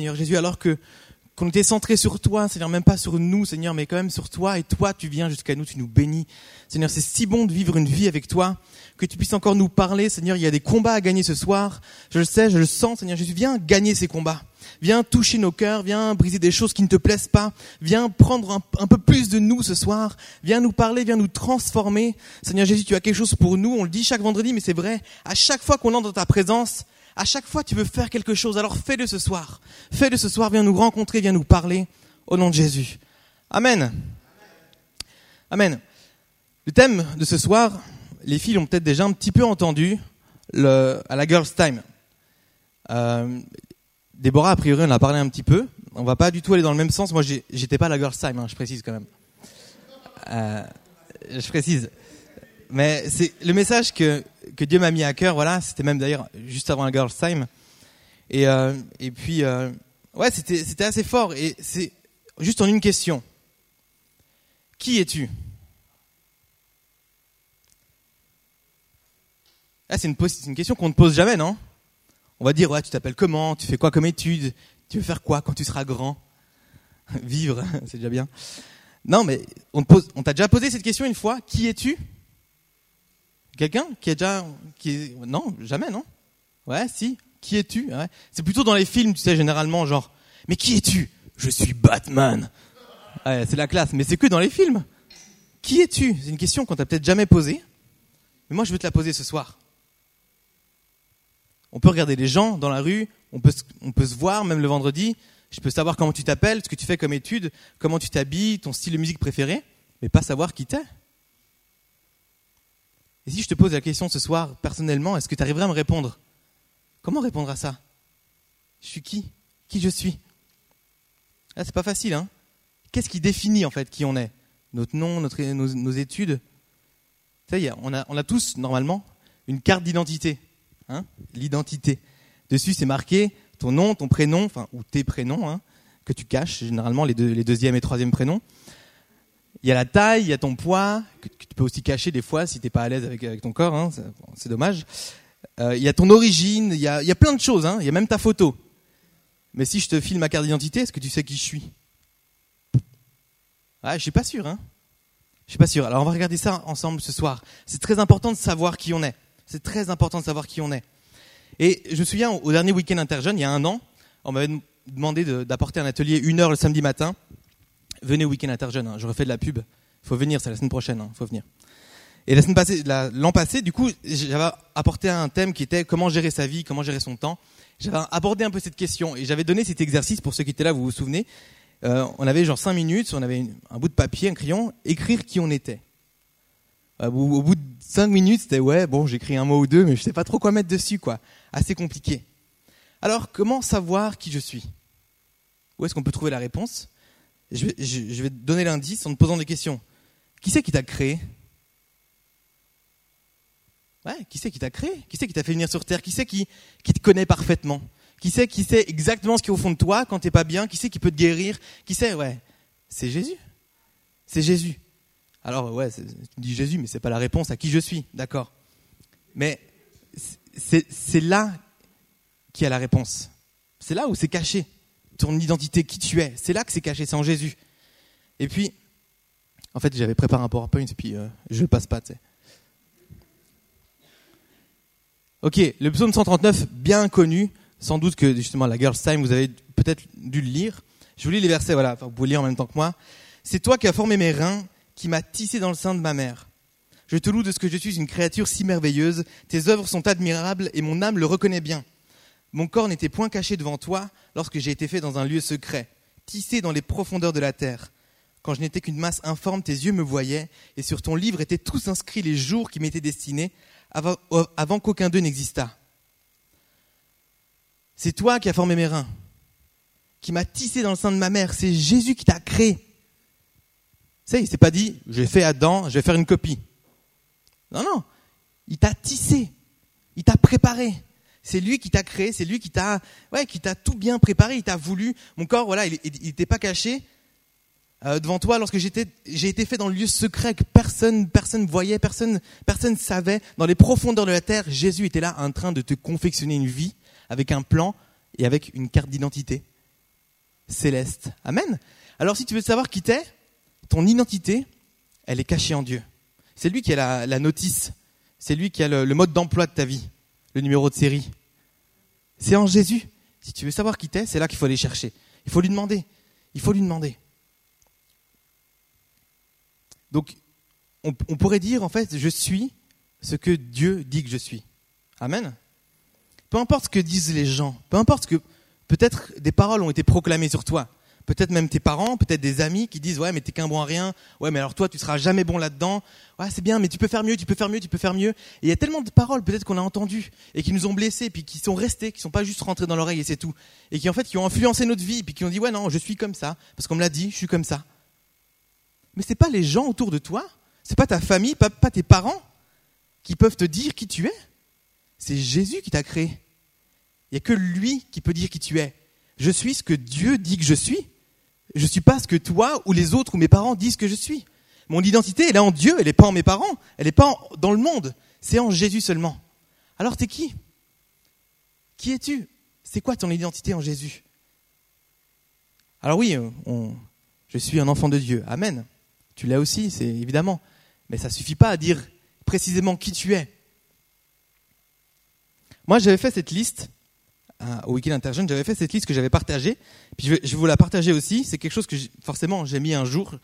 Seigneur Jésus, alors que qu'on était centré sur toi, Seigneur, même pas sur nous, Seigneur, mais quand même sur toi, et toi, tu viens jusqu'à nous, tu nous bénis. Seigneur, c'est si bon de vivre une vie avec toi, que tu puisses encore nous parler, Seigneur, il y a des combats à gagner ce soir, je le sais, je le sens, Seigneur Jésus, viens gagner ces combats. Viens toucher nos cœurs, viens briser des choses qui ne te plaisent pas, viens prendre un, un peu plus de nous ce soir, viens nous parler, viens nous transformer. Seigneur Jésus, tu as quelque chose pour nous, on le dit chaque vendredi, mais c'est vrai, à chaque fois qu'on entre dans ta présence, à chaque fois tu veux faire quelque chose, alors fais-le ce soir. Fais-le ce soir, viens nous rencontrer, viens nous parler, au nom de Jésus. Amen. Amen. Le thème de ce soir, les filles l'ont peut-être déjà un petit peu entendu à la Girls Time. Euh, Déborah, a priori, on a parlé un petit peu. On va pas du tout aller dans le même sens. Moi, j'étais pas à la Girls Time, hein, je précise quand même. Euh, je précise. Mais c'est le message que, Dieu m'a mis à cœur, voilà, c'était même d'ailleurs juste avant la Girls Time. Et, euh, puis, euh, ouais, c'était, assez fort. Et c'est juste en une question. Qui es-tu? Ah, c'est, une, question qu'on ne pose jamais, non? On va dire, ouais, tu t'appelles comment? Tu fais quoi comme étude? Tu veux faire quoi quand tu seras grand? Vivre, c'est déjà bien. Non, mais on t'a déjà posé cette question une fois. Qui es-tu? Quelqu'un qui a déjà, qui non, jamais, non? Ouais, si. Qui es-tu? C'est plutôt dans les films, tu sais, généralement, genre, mais qui es-tu? Je suis Batman. C'est la classe, mais c'est que dans les films. Qui es-tu? C'est une question qu'on t'a peut-être jamais posée, mais moi je veux te la poser ce soir. On peut regarder les gens dans la rue, on peut, on peut se voir même le vendredi. Je peux savoir comment tu t'appelles, ce que tu fais comme étude, comment tu t'habilles, ton style de musique préféré, mais pas savoir qui t'es. Et si je te pose la question ce soir, personnellement, est-ce que tu arriverais à me répondre? Comment répondre à ça? Je suis qui? Qui je suis? Là, c'est pas facile, hein. Qu'est-ce qui définit en fait qui on est? Notre nom, notre, nos, études? Ça y on a, on a tous, normalement, une carte d'identité. Hein. L'identité. Dessus, c'est marqué ton nom, ton prénom, enfin, ou tes prénoms, hein, que tu caches, généralement les, deux, les deuxième et troisième prénoms. Il y a la taille, il y a ton poids, que, tu peux aussi cacher des fois si t'es pas à l'aise avec, ton corps, hein, c'est dommage. Euh, il y a ton origine, il y a, plein de choses, hein, il y a même ta photo. Mais si je te file ma carte d'identité, est-ce que tu sais qui je suis? Ah, je suis pas sûr, hein. Je suis pas sûr. Alors on va regarder ça ensemble ce soir. C'est très important de savoir qui on est. C'est très important de savoir qui on est. Et je me souviens au dernier week-end interjeune, il y a un an, on m'avait demandé d'apporter un atelier une heure le samedi matin venez au week-end interjeune, hein, je refais de la pub. Il faut venir, c'est la semaine prochaine, hein, faut venir. Et la semaine l'an passé, du coup, j'avais apporté un thème qui était comment gérer sa vie, comment gérer son temps. J'avais abordé un peu cette question et j'avais donné cet exercice pour ceux qui étaient là, vous vous souvenez. Euh, on avait genre cinq minutes, on avait un bout de papier, un crayon, écrire qui on était. Euh, au, bout de cinq minutes, c'était ouais, bon, j'écris un mot ou deux, mais je sais pas trop quoi mettre dessus, quoi. Assez compliqué. Alors, comment savoir qui je suis? Où est-ce qu'on peut trouver la réponse? Je vais, te donner l'indice en te posant des questions. Qui c'est qui t'a créé? Ouais, qui c'est qui t'a créé? Qui c'est qui t'a fait venir sur Terre? Qui c'est qui, qui te connaît parfaitement? Qui c'est qui sait exactement ce qui est au fond de toi quand t'es pas bien? Qui c'est qui peut te guérir? Qui sait Ouais, c'est Jésus. C'est Jésus. Alors ouais, tu dis Jésus, mais c'est pas la réponse à qui je suis, d'accord? Mais c'est là qui a la réponse. C'est là où c'est caché ton identité, qui tu es. C'est là que c'est caché, c'est en Jésus. Et puis, en fait, j'avais préparé un PowerPoint et puis euh, je passe pas, tu sais. Ok, le psaume 139, bien connu, sans doute que justement la Girls Time, vous avez peut-être dû le lire. Je vous lis les versets, voilà, vous pouvez lire en même temps que moi. C'est toi qui as formé mes reins, qui m'as tissé dans le sein de ma mère. Je te loue de ce que je suis une créature si merveilleuse. Tes œuvres sont admirables et mon âme le reconnaît bien. Mon corps n'était point caché devant toi lorsque j'ai été fait dans un lieu secret, tissé dans les profondeurs de la terre. Quand je n'étais qu'une masse informe, tes yeux me voyaient, et sur ton livre étaient tous inscrits les jours qui m'étaient destinés avant, avant qu'aucun d'eux n'existât. C'est toi qui as formé mes reins, qui m'as tissé dans le sein de ma mère. C'est Jésus qui t'a créé. Ça, il s'est pas dit, j'ai fait Adam, je vais faire une copie. Non, non. Il t'a tissé. Il t'a préparé. C'est lui qui t'a créé, c'est lui qui t'a, ouais, qui t'a tout bien préparé. Il t'a voulu. Mon corps, voilà, il n'était pas caché euh, devant toi lorsque j'étais, j'ai été fait dans le lieu secret que personne, personne voyait, personne, personne savait. Dans les profondeurs de la terre, Jésus était là en train de te confectionner une vie avec un plan et avec une carte d'identité. céleste. Amen. Alors si tu veux savoir qui t'es, ton identité, elle est cachée en Dieu. C'est lui qui a la, notice, c'est lui qui a le, mode d'emploi de ta vie, le numéro de série. C'est en Jésus. Si tu veux savoir qui t'es, c'est là qu'il faut aller chercher. Il faut lui demander. Il faut lui demander. Donc, on, pourrait dire, en fait, je suis ce que Dieu dit que je suis. Amen. Peu importe ce que disent les gens, peu importe que peut-être des paroles ont été proclamées sur toi, peut-être même tes parents, peut-être des amis qui disent ouais mais t'es qu'un bon à rien, ouais mais alors toi tu seras jamais bon là-dedans, ouais c'est bien mais tu peux faire mieux, tu peux faire mieux, tu peux faire mieux. Et il y a tellement de paroles peut-être qu'on a entendues et qui nous ont blessés, puis qui sont restées, qui sont pas juste rentrées dans l'oreille et c'est tout, et qui en fait qui ont influencé notre vie, puis qui ont dit ouais non je suis comme ça parce qu'on me l'a dit, je suis comme ça. Mais c'est pas les gens autour de toi, c'est pas ta famille, pas, pas tes parents qui peuvent te dire qui tu es. C'est Jésus qui t'a créé. Il n'y a que lui qui peut dire qui tu es. Je suis ce que Dieu dit que je suis. Je suis pas ce que toi ou les autres ou mes parents disent que je suis. Mon identité, elle est en Dieu, elle n'est pas en mes parents, elle n'est pas dans le monde. C'est en Jésus seulement. Alors t'es qui? Qui es-tu? C'est quoi ton identité en Jésus? Alors oui, euh, je suis un enfant de Dieu. Amen. Tu l'as aussi, c'est évidemment. Mais ça suffit pas à dire précisément qui tu es. Moi, j'avais fait cette liste au Weekend Interjeune, j'avais fait cette liste que j'avais partagée. Puis je vais, vous la partager aussi. C'est quelque chose que forcément j'ai mis un jour.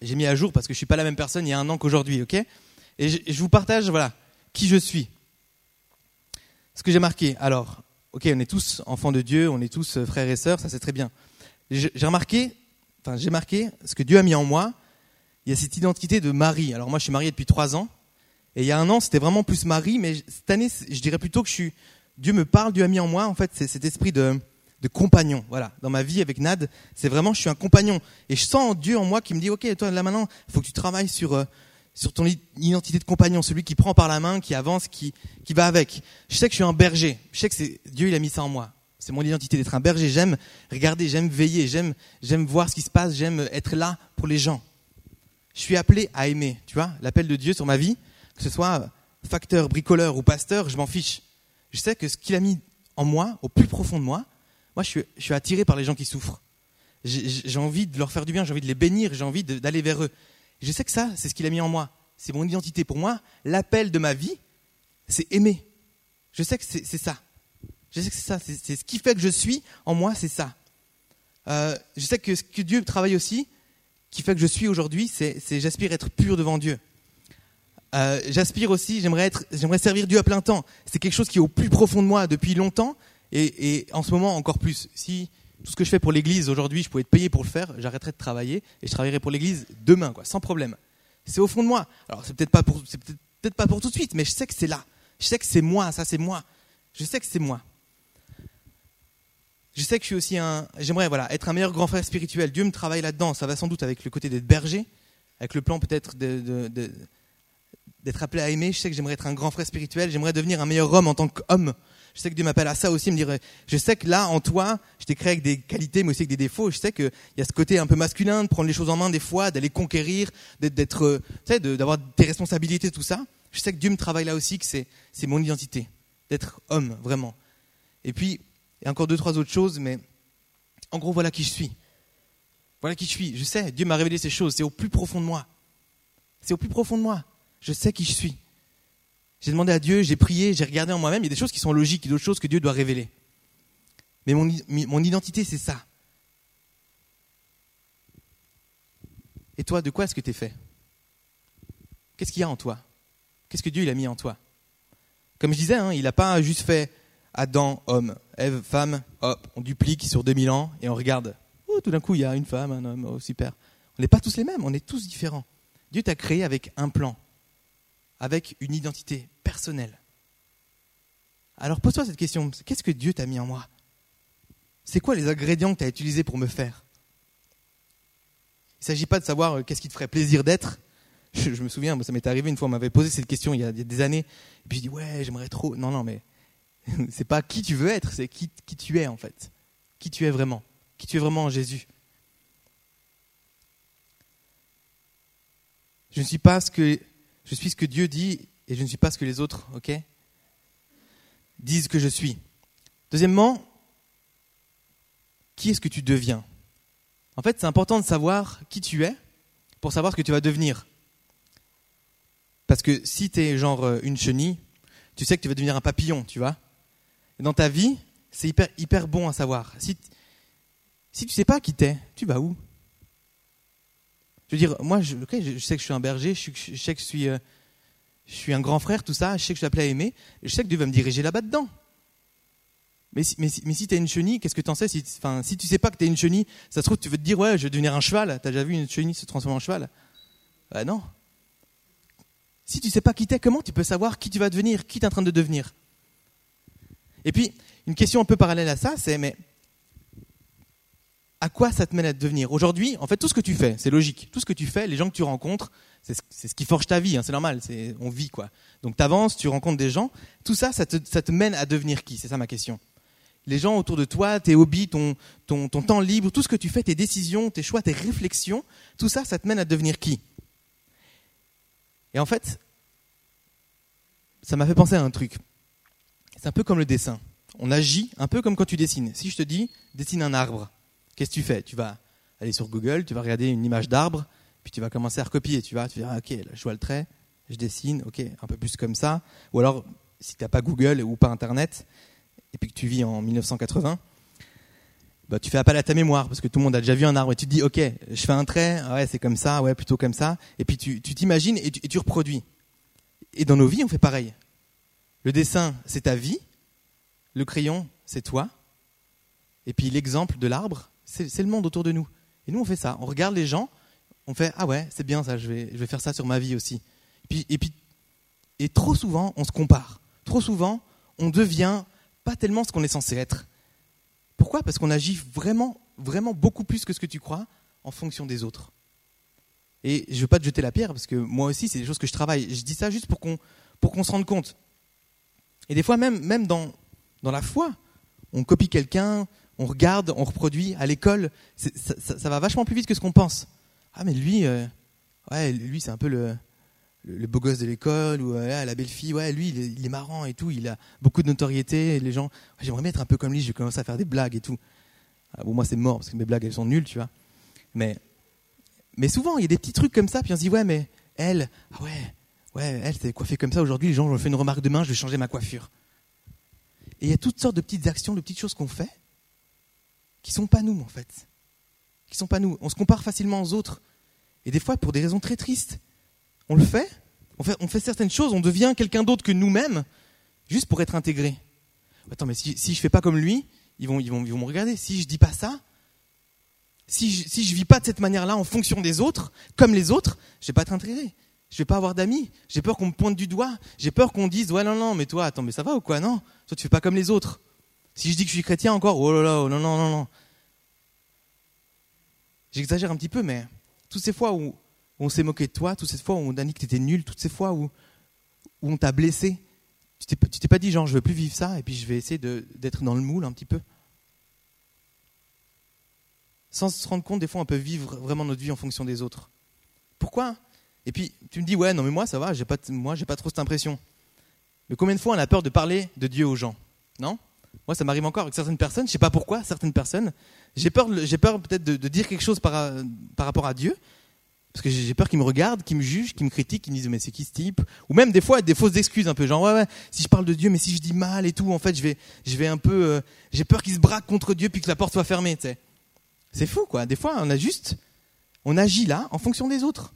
J'ai mis à jour parce que je suis pas la même personne il y a un an qu'aujourd'hui, ok? Et je, vous partage, voilà, qui je suis. Ce que j'ai marqué. Alors, ok, on est tous enfants de Dieu, on est tous euh, frères et sœurs, ça c'est très bien. J'ai remarqué, enfin j'ai marqué ce que Dieu a mis en moi. Il y a cette identité de mari. Alors moi, je suis marié depuis trois ans. Et il y a un an, c'était vraiment plus mari, mais cette année, je dirais plutôt que je suis, Dieu me parle, Dieu a mis en moi, en fait, c'est cet esprit de, compagnon. Voilà, dans ma vie avec Nad, c'est vraiment, je suis un compagnon. Et je sens Dieu en moi qui me dit, ok, toi là maintenant, il faut que tu travailles sur, euh, ton identité de compagnon, celui qui prend par la main, qui avance, qui, qui va avec. Je sais que je suis un berger. Je sais que c'est Dieu, il a mis ça en moi. C'est mon identité d'être un berger. J'aime regarder, j'aime veiller, j'aime, j'aime voir ce qui se passe, j'aime être là pour les gens. Je suis appelé à aimer. Tu vois, l'appel de Dieu sur ma vie, que ce soit facteur, bricoleur ou pasteur, je m'en fiche. Je sais que ce qu'il a mis en moi, au plus profond de moi, moi je suis, attiré par les gens qui souffrent. J'ai envie de leur faire du bien, j'ai envie de les bénir, j'ai envie d'aller vers eux. Je sais que ça, c'est ce qu'il a mis en moi. C'est mon identité. Pour moi, l'appel de ma vie, c'est aimer. Je sais que c'est ça. Je sais que c'est ça. C'est ce qui fait que je suis en moi, c'est ça. Euh, je sais que ce que Dieu travaille aussi, qui fait que je suis aujourd'hui, c'est j'aspire être pur devant Dieu. Euh, j'aspire aussi, j'aimerais être, j'aimerais servir Dieu à plein temps. C'est quelque chose qui est au plus profond de moi depuis longtemps et, en ce moment encore plus. Si tout ce que je fais pour l'Église aujourd'hui, je pouvais être payé pour le faire, j'arrêterais de travailler et je travaillerais pour l'Église demain, quoi, sans problème. C'est au fond de moi. Alors c'est peut-être pas pour, peut-être pas pour tout de suite, mais je sais que c'est là. Je sais que c'est moi, ça c'est moi. Je sais que c'est moi. Je sais que je suis aussi un, j'aimerais voilà être un meilleur grand frère spirituel. Dieu me travaille là-dedans. Ça va sans doute avec le côté d'être berger, avec le plan peut-être de d'être appelé à aimer. Je sais que j'aimerais être un grand frère spirituel. J'aimerais devenir un meilleur homme en tant qu'homme. Je sais que Dieu m'appelle à ça aussi, me dire, je sais que là, en toi, je t'ai créé avec des qualités, mais aussi avec des défauts. Je sais qu'il y a ce côté un peu masculin, de prendre les choses en main des fois, d'aller conquérir, d'être, euh, tu sais, d'avoir tes responsabilités, tout ça. Je sais que Dieu me travaille là aussi, que c'est mon identité. D'être homme, vraiment. Et puis, il y a encore deux, trois autres choses, mais en gros, voilà qui je suis. Voilà qui je suis. Je sais, Dieu m'a révélé ces choses. C'est au plus profond de moi. C'est au plus profond de moi. Je sais qui je suis. J'ai demandé à Dieu, j'ai prié, j'ai regardé en moi-même. Il y a des choses qui sont logiques, il y a d'autres choses que Dieu doit révéler. Mais mon, identité, c'est ça. Et toi, de quoi est-ce que tu es fait? Qu'est-ce qu'il y a en toi? Qu'est-ce que Dieu a mis en toi? Comme je disais, hein, il n'a pas juste fait Adam, homme, Ève, femme, hop, on duplique sur 2000 ans et on regarde. Oh, tout d'un coup, il y a une femme, un homme, oh, super. On n'est pas tous les mêmes, on est tous différents. Dieu t'a créé avec un plan avec une identité personnelle. Alors pose-toi cette question, qu'est-ce que Dieu t'a mis en moi? C'est quoi les ingrédients que tu as utilisés pour me faire? Il ne s'agit pas de savoir euh, qu'est-ce qui te ferait plaisir d'être. Je, me souviens, ça m'est arrivé une fois, on m'avait posé cette question il y, a, des années, et puis je dis ouais, j'aimerais trop. Non, non, mais c'est pas qui tu veux être, c'est qui, qui tu es en fait. Qui tu es vraiment. Qui tu es vraiment en Jésus. Je ne suis pas ce que je suis ce que Dieu dit et je ne suis pas ce que les autres, Disent que je suis. Deuxièmement, qui est-ce que tu deviens? En fait, c'est important de savoir qui tu es pour savoir ce que tu vas devenir. Parce que si tu es genre euh, une chenille, tu sais que tu vas devenir un papillon, tu vois. Et dans ta vie, c'est hyper, hyper bon à savoir. Si, si tu sais pas qui t'es, tu vas où? Je veux dire, moi, je, je, sais que je suis un berger, je, sais que je suis, euh, je suis un grand frère, tout ça, je sais que je suis appelé à aimer, je sais que Dieu va me diriger là-bas dedans. Mais si, mais, mais si tu es une chenille, qu'est-ce que tu en sais si, enfin, si tu sais pas que tu es une chenille, ça se trouve, tu veux te dire, ouais, je vais devenir un cheval. Tu as déjà vu une chenille se transformer en cheval? Bah non. Si tu sais pas qui t'es, comment tu peux savoir qui tu vas devenir, qui tu es en train de devenir? Et puis, une question un peu parallèle à ça, c'est, mais à quoi ça te mène à devenir Aujourd'hui, en fait, tout ce que tu fais, c'est logique. Tout ce que tu fais, les gens que tu rencontres, c'est ce, qui forge ta vie, hein, c'est normal, on vit quoi. Donc tu avances, tu rencontres des gens, tout ça, ça te, mène à devenir qui? C'est ça ma question. Les gens autour de toi, tes hobbies, ton temps libre, tout ce que tu fais, tes décisions, tes choix, tes réflexions, tout ça, ça te mène à devenir qui? Et en fait, ça m'a fait penser à un truc. C'est un peu comme le dessin. On agit un peu comme quand tu dessines. Si je te dis, dessine un arbre, qu'est-ce que tu fais? Tu vas aller sur Google, tu vas regarder une image d'arbre, puis tu vas commencer à recopier. Tu vas, tu vas, ok, là, je vois le trait, je dessine, ok, un peu plus comme ça. Ou alors, si tu n'as pas Google ou pas Internet, et puis que tu vis en 1980, bah, tu fais appel à ta mémoire, parce que tout le monde a déjà vu un arbre, et tu te dis, ok, je fais un trait, ouais, c'est comme ça, ouais, plutôt comme ça, et puis tu t'imagines et tu reproduis. Et dans nos vies, on fait pareil. Le dessin, c'est ta vie, le crayon, c'est toi, et puis l'exemple de l'arbre, c'est le monde autour de nous. Et nous, on fait ça. On regarde les gens, on fait Ah ouais, c'est bien ça, je vais, je vais faire ça sur ma vie aussi. Et puis, et, puis, et trop souvent, on se compare. Trop souvent, on devient pas tellement ce qu'on est censé être. Pourquoi? Parce qu'on agit vraiment, vraiment beaucoup plus que ce que tu crois en fonction des autres. Et je ne veux pas te jeter la pierre, parce que moi aussi, c'est des choses que je travaille. Je dis ça juste pour qu'on se rende compte. Et des fois, même, même dans, dans la foi, on copie quelqu'un, on regarde, on reproduit. À l'école, ça, va vachement plus vite que ce qu'on pense. Ah, mais lui, euh, ouais, lui, c'est un peu le, le, beau gosse de l'école, ou la belle fille, ouais, lui, il est, marrant et tout, il a beaucoup de notoriété, et les gens, j'aimerais bien être un peu comme lui, je vais commencer à faire des blagues et tout. Ah, bon, moi, c'est mort, parce que mes blagues, elles sont nulles, tu vois. Mais, mais souvent, il y a des petits trucs comme ça, puis on se dit, ouais, mais elle, ah ouais, ouais, elle s'est coiffée comme ça aujourd'hui, les gens, je fais une remarque demain, je vais changer ma coiffure. Et il y a toutes sortes de petites actions, de petites choses qu'on fait qui sont pas nous en fait. Qui sont pas nous. On se compare facilement aux autres. Et des fois pour des raisons très tristes. On le fait, on fait, certaines choses, on devient quelqu'un d'autre que nous-mêmes, juste pour être intégré. Attends, mais si, si je fais pas comme lui, ils vont, ils vont, ils vont me regarder. Si je dis pas ça, si je, si je vis pas de cette manière-là en fonction des autres, comme les autres, je vais pas être intégré. Je vais pas avoir d'amis. J'ai peur qu'on me pointe du doigt. J'ai peur qu'on dise, ouais, non, non, mais toi, attends, mais ça va ou quoi? Non? Toi, tu fais pas comme les autres. Si je dis que je suis chrétien encore, oh là là, oh non, non, non, non. J'exagère un petit peu, mais toutes ces fois où on s'est moqué de toi, toutes ces fois où on a dit que tu étais nul, toutes ces fois où, où on t'a blessé, tu t'es pas dit genre je veux plus vivre ça et puis je vais essayer d'être dans le moule un petit peu. Sans se rendre compte, des fois on peut vivre vraiment notre vie en fonction des autres. Pourquoi? Et puis tu me dis ouais non mais moi ça va, j'ai pas moi j'ai pas trop cette impression. Mais combien de fois on a peur de parler de Dieu aux gens? Non? Moi ça m'arrive encore avec certaines personnes, je sais pas pourquoi certaines personnes, j'ai peur j'ai peur peut-être de, dire quelque chose par, par rapport à Dieu parce que j'ai peur qu'ils me regardent, qu'ils me jugent, qu'ils me critiquent, qu'ils me disent mais c'est qui ce type? Ou même des fois des fausses excuses un peu genre ouais ouais si je parle de Dieu mais si je dis mal et tout en fait je vais je vais un peu euh, j'ai peur qu'ils se braquent contre Dieu puis que la porte soit fermée, sais. C'est fou quoi. Des fois on a juste on agit là en fonction des autres.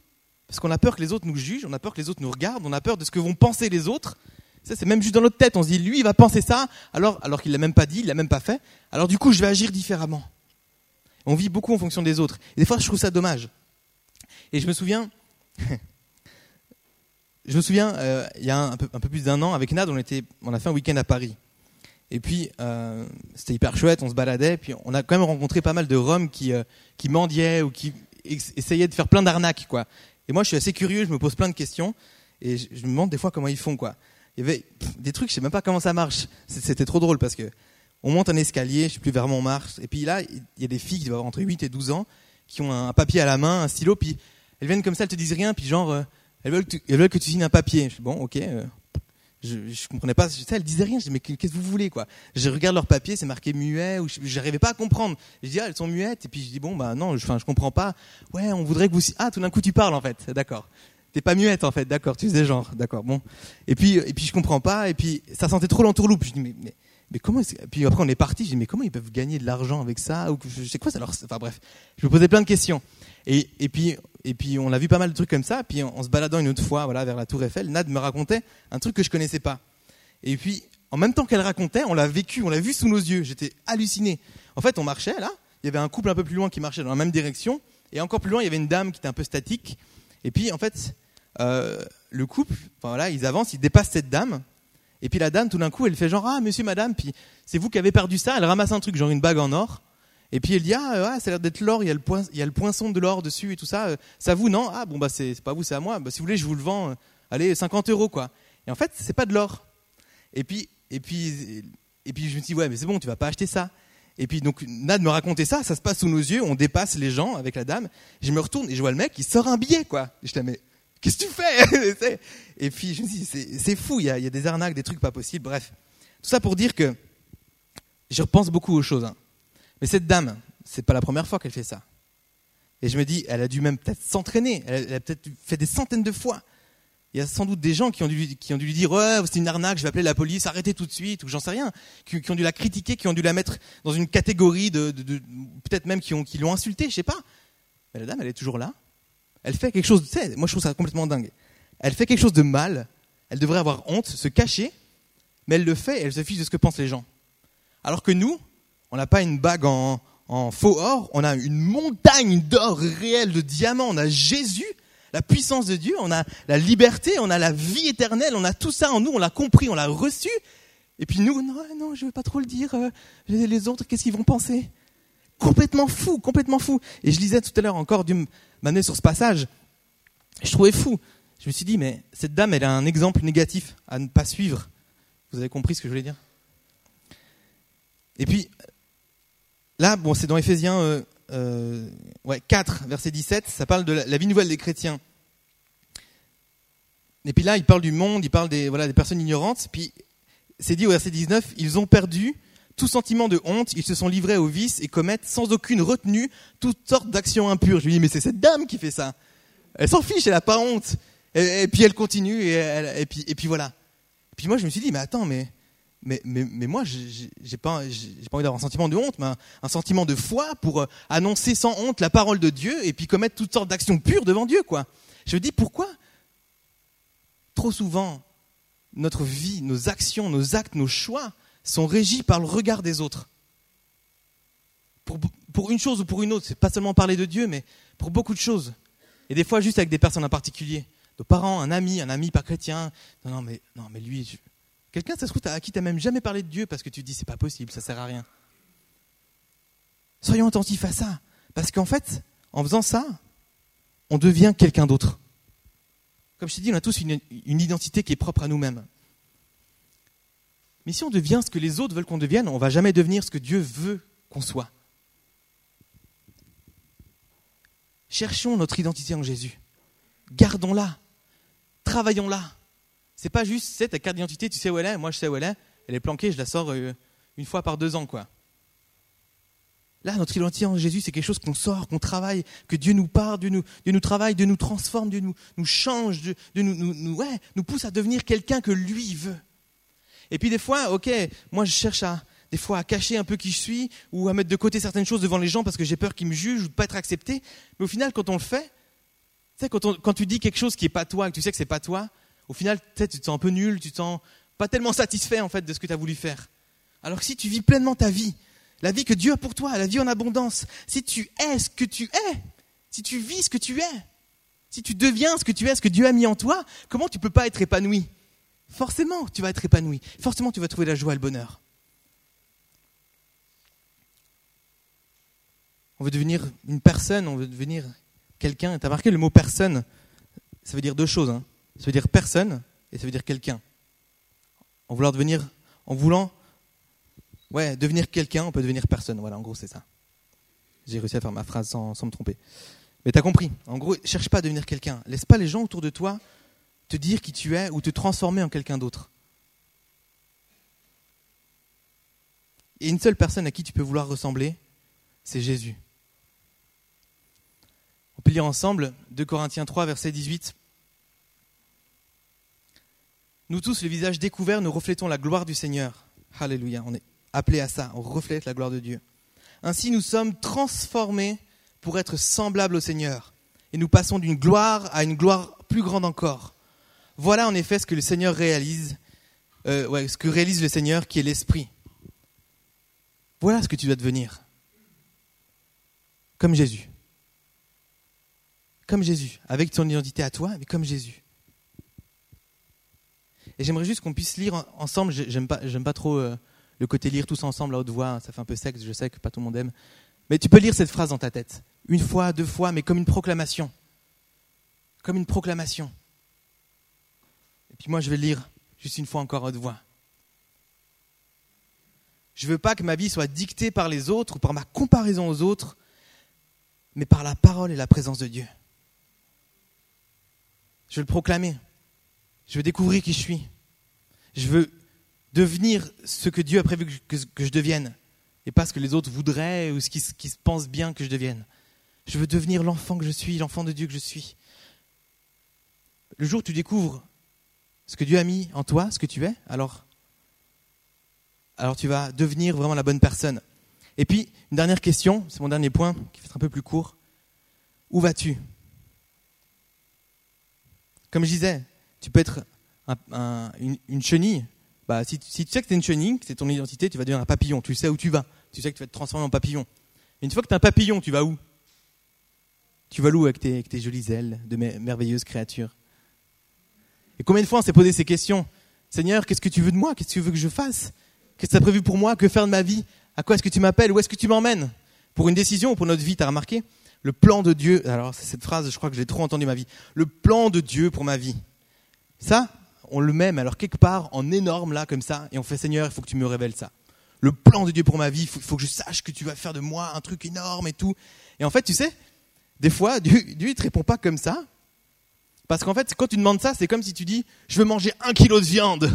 Parce qu'on a peur que les autres nous jugent, on a peur que les autres nous regardent, on a peur de ce que vont penser les autres. Ça, c'est même juste dans notre tête. On se dit, lui, il va penser ça, alors, alors qu'il l'a même pas dit, il l'a même pas fait. Alors du coup, je vais agir différemment. On vit beaucoup en fonction des autres. Et des fois, je trouve ça dommage. Et je me souviens, je me souviens, euh, il y a un, peu, plus d'un an, avec Nad, on, était, on a fait un week-end à Paris. Et puis, euh, c'était hyper chouette, on se baladait, puis on a quand même rencontré pas mal de Roms qui, euh, qui mendiaient ou qui essayaient de faire plein d'arnaques, quoi. Et moi, je suis assez curieux, je me pose plein de questions et je, me demande des fois comment ils font, quoi. Il y avait des trucs, je sais même pas comment ça marche. C'était trop drôle parce que on monte un escalier, je sais plus vers Montmartre, et puis là, il y a des filles qui doivent avoir entre 8 et 12 ans, qui ont un papier à la main, un stylo, puis elles viennent comme ça, elles te disent rien, puis genre, euh, elles, veulent que tu, elles veulent que tu signes un papier. Je dis, bon, ok. Euh. je, je comprenais pas. Tu sais, elle disait rien. Je dis mais qu'est-ce que vous voulez quoi? Je regarde leur papier, c'est marqué muet. Ou j'arrivais pas à comprendre. Je dis ah elles sont muettes. Et puis je dis bon bah non, je, enfin je comprends pas. Ouais, on voudrait que vous ah tout d'un coup tu parles en fait. D'accord. T'es pas muette en fait. D'accord. Tu sais genre. D'accord. Bon. Et puis et puis je comprends pas. Et puis ça sentait trop l'entourloupe. Je dis mais, mais comment Puis après on est parti. Je dis mais comment ils peuvent gagner de l'argent avec ça Ou je sais quoi ça. Enfin bref. Je me posais plein de questions. Et, et puis et puis on a vu pas mal de trucs comme ça. Puis en, se baladant une autre fois, voilà, vers la Tour Eiffel, Nad me racontait un truc que je connaissais pas. Et puis en même temps qu'elle racontait, on l'a vécu, on l'a vu sous nos yeux. J'étais halluciné. En fait, on marchait là. Il y avait un couple un peu plus loin qui marchait dans la même direction, et encore plus loin, il y avait une dame qui était un peu statique. Et puis en fait, euh, le couple, voilà, ils avancent, ils dépassent cette dame. Et puis la dame, tout d'un coup, elle fait genre ah monsieur madame, puis c'est vous qui avez perdu ça. Elle ramasse un truc genre une bague en or. Et puis elle dit ah ouais, ça a l'air d'être l'or, il y a le il y a le poinçon de l'or dessus et tout ça. Ça vous non? Ah bon bah c'est pas vous, c'est à moi. Bah, si vous voulez, je vous le vends. Euh, allez 50 euros quoi. Et en fait c'est pas de l'or. Et puis et puis et puis je me dis ouais mais c'est bon, tu vas pas acheter ça. Et puis donc Nad me racontait ça, ça se passe sous nos yeux, on dépasse les gens avec la dame. Je me retourne et je vois le mec, il sort un billet quoi. Je dis mais qu'est-ce que tu fais Et puis je me dis c'est fou, il y, a, des arnaques, des trucs pas possibles. Bref, tout ça pour dire que je repense beaucoup aux choses. Hein. Mais cette dame, c'est pas la première fois qu'elle fait ça. Et je me dis, elle a dû même peut-être s'entraîner. Elle, a peut-être fait des centaines de fois. Il y a sans doute des gens qui ont dû, lui dire, ouais, c'est une arnaque, je vais appeler la police, arrêtez tout de suite, ou j'en sais rien. Qui, ont dû la critiquer, qui ont dû la mettre dans une catégorie de, peut-être même qui l'ont insultée, je sais pas. Mais la dame, elle est toujours là. Elle fait quelque chose, tu sais, moi je trouve ça complètement dingue. Elle fait quelque chose de mal. Elle devrait avoir honte, se cacher, mais elle le fait et elle se fiche de ce que pensent les gens. Alors que nous, on n'a pas une bague en, faux or, on a une montagne d'or réel, de diamants, on a Jésus, la puissance de Dieu, on a la liberté, on a la vie éternelle, on a tout ça en nous, on l'a compris, on l'a reçu. Et puis nous, non, non, je veux pas trop le dire, euh, les autres, qu'est-ce qu'ils vont penser? Complètement fou, complètement fou. Et je lisais tout à l'heure encore, Dieu m'amener sur ce passage, je trouvais fou. Je me suis dit, mais cette dame, elle a un exemple négatif à ne pas suivre. Vous avez compris ce que je voulais dire? Et puis, Là, bon, c'est dans Ephésiens euh, euh, ouais, 4, verset 17, ça parle de la, vie nouvelle des chrétiens. Et puis là, il parle du monde, il parle des, voilà, des personnes ignorantes. Puis c'est dit au verset 19, ils ont perdu sentiment de honte, ils se sont livrés au vice et commettent sans aucune retenue toutes sortes d'actions impures. Je lui dis, mais c'est cette dame qui fait ça. Elle s'en fiche, elle n'a pas honte. Et, puis elle continue, et, puis, voilà. Et puis moi, je me suis dit, mais attends, mais mais, moi, j'ai pas, j'ai pas envie d'avoir un sentiment de honte, mais un, sentiment de foi pour euh, annoncer sans honte la parole de Dieu et puis commettre toutes sortes d'actions pures devant Dieu, quoi. Je me dis pourquoi trop souvent notre vie, nos actions, nos actes, nos choix sont régis par le regard des autres. Pour, une chose ou pour une autre, c'est pas seulement parler de Dieu, mais pour beaucoup de choses. Et des fois juste avec des personnes en particulier, nos parents, un ami, un ami pas chrétien. Non, non, mais non, mais lui, Quelqu'un, ça se trouve, à qui tu n'as même jamais parlé de Dieu parce que tu dis c'est pas possible, ça sert à rien. Soyons attentifs à ça. Parce qu'en fait, en faisant ça, on devient quelqu'un d'autre. Comme je t'ai dit, on a tous une identité qui est propre à nous-mêmes. Mais si on devient ce que les autres veulent qu'on devienne, on ne va jamais devenir ce que Dieu veut qu'on soit. Cherchons notre identité en Jésus. Gardons-la. Travaillons-la. C'est pas juste, c'est ta carte d'identité, tu sais où elle est, moi je sais où elle est, elle est planquée, je la sors euh, une fois par deux ans, quoi. Là, notre identité en Jésus, c'est quelque chose qu'on sort, qu'on travaille, que Dieu nous parle, Dieu nous, Dieu nous travaille, Dieu nous transforme, Dieu nous, change, nous pousse à devenir quelqu'un que lui veut. Et puis des fois, ok, moi je cherche à, des fois à cacher un peu qui je suis, ou à mettre de côté certaines choses devant les gens parce que j'ai peur qu'ils me jugent ou de pas être accepté. Mais au final, quand on le fait, tu sais, quand, tu dis quelque chose qui est pas toi, et que tu sais que c'est pas toi, au final, tu te sens un peu nul, tu te sens pas tellement satisfait en fait de ce que tu as voulu faire. Alors que si tu vis pleinement ta vie, la vie que Dieu a pour toi, la vie en abondance, si tu es ce que tu es, si tu vis ce que tu es, si tu deviens ce que tu es, ce que Dieu a mis en toi, comment tu peux pas être épanoui? Forcément, tu vas être épanoui. Forcément, tu vas trouver la joie et le bonheur. On veut devenir une personne, on veut devenir quelqu'un. Tu as marqué le mot personne, ça veut dire deux choses. Hein. Ça veut dire personne et ça veut dire quelqu'un. En voulant devenir, en voulant, ouais, devenir quelqu'un, on peut devenir personne. Voilà, en gros, c'est ça. J'ai réussi à faire ma phrase sans, me tromper. Mais tu as compris. En gros, cherche pas à devenir quelqu'un. Laisse pas les gens autour de toi te dire qui tu es ou te transformer en quelqu'un d'autre. Et une seule personne à qui tu peux vouloir ressembler, c'est Jésus. On peut lire ensemble 2 Corinthiens 3, verset 18. Nous tous, le visage découvert, nous reflétons la gloire du Seigneur. Alléluia, on est appelé à ça, on reflète la gloire de Dieu. Ainsi, nous sommes transformés pour être semblables au Seigneur. Et nous passons d'une gloire à une gloire plus grande encore. Voilà en effet ce que le Seigneur réalise, euh, ce que réalise le Seigneur qui est l'Esprit. Voilà ce que tu dois devenir. Comme Jésus. Comme Jésus. Avec ton identité à toi, mais comme Jésus. Et j'aimerais juste qu'on puisse lire ensemble. J'aime pas, pas trop euh, le côté lire tous ensemble à haute voix. Ça fait un peu sexe, je sais que pas tout le monde aime. Mais tu peux lire cette phrase dans ta tête. Une fois, deux fois, mais comme une proclamation. Comme une proclamation. Moi, je vais lire juste une fois encore à haute voix. Je ne veux pas que ma vie soit dictée par les autres ou par ma comparaison aux autres, mais par la parole et la présence de Dieu. Je veux le proclamer. Je veux découvrir qui je suis. Je veux devenir ce que Dieu a prévu que, je devienne, et pas ce que les autres voudraient ou ce qui, qui se bien que je devienne. Je veux devenir l'enfant que je suis, l'enfant de Dieu que je suis. Le jour où tu découvres ce que Dieu a mis en toi, ce que tu es, alors, alors tu vas devenir vraiment la bonne personne. Et puis, une dernière question, c'est mon dernier point, qui va être un peu plus court. Où vas-tu? Comme je disais, tu peux être une, chenille. Bah, si, tu sais que tu es une chenille, que c'est ton identité, tu vas devenir un papillon. Tu sais où tu vas. Tu sais que tu vas te transformer en papillon. Une fois que tu es un papillon, tu vas où? Tu vas où avec tes, avec tes jolies ailes de merveilleuses créatures? Et combien de fois on s'est posé ces questions Seigneur, qu'est-ce que tu veux de moi Qu'est-ce que tu veux que je fasse Qu'est-ce que tu as prévu pour moi Que faire de ma vie À quoi est-ce que tu m'appelles Où est-ce que tu m'emmènes Pour une décision ou pour notre vie, tu as remarqué Le plan de Dieu, alors cette phrase, je crois que j'ai trop entendu ma vie. Le plan de Dieu pour ma vie. Ça, on le met, alors quelque part, en énorme là, comme ça, et on fait Seigneur, il faut que tu me révèles ça. Le plan de Dieu pour ma vie, il faut, que je sache que tu vas faire de moi un truc énorme et tout. Et en fait, tu sais, des fois, Dieu, il te répond pas comme ça, parce qu'en fait, quand tu demandes ça, c'est comme si tu dis, je veux manger un kilo de viande.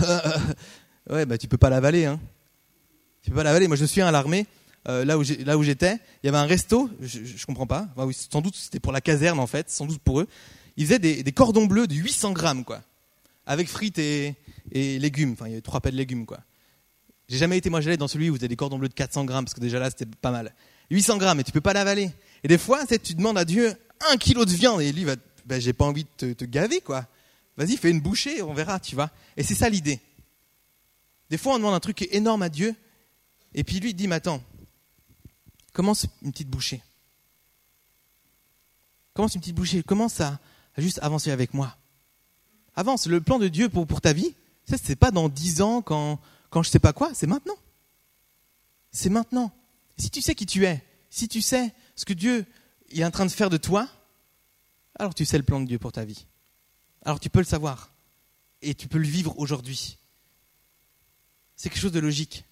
ouais, bah tu peux pas l'avaler, hein. Tu peux pas l'avaler. Moi, je suis à l'armée, euh, là où j'étais, il y avait un resto, je, je comprends pas. sans doute c'était pour la caserne en fait, sans doute pour eux. Ils faisaient des, cordons bleus de 800 grammes, quoi, avec frites et, légumes. Enfin, il y avait trois paires de légumes, quoi. J'ai jamais été, moi j'allais dans celui où vous avez des cordons bleus de 400 grammes, parce que déjà là c'était pas mal. 800 grammes, et tu peux pas l'avaler. Et des fois, tu demandes à Dieu un kilo de viande, et lui va ben, j'ai pas envie de te, gaver, quoi. Vas-y, fais une bouchée, on verra, tu vois. Et c'est ça l'idée. Des fois, on demande un truc énorme à Dieu, et puis lui, il dit, mais attends, commence une petite bouchée. Commence une petite bouchée, commence à, juste avancer avec moi. Avance, le plan de Dieu pour, pour ta vie, ça, c'est pas dans dix ans, quand, quand je sais pas quoi, c'est maintenant. C'est maintenant. Si tu sais qui tu es, si tu sais ce que Dieu est en train de faire de toi, alors tu sais le plan de Dieu pour ta vie. Alors tu peux le savoir. Et tu peux le vivre aujourd'hui. C'est quelque chose de logique.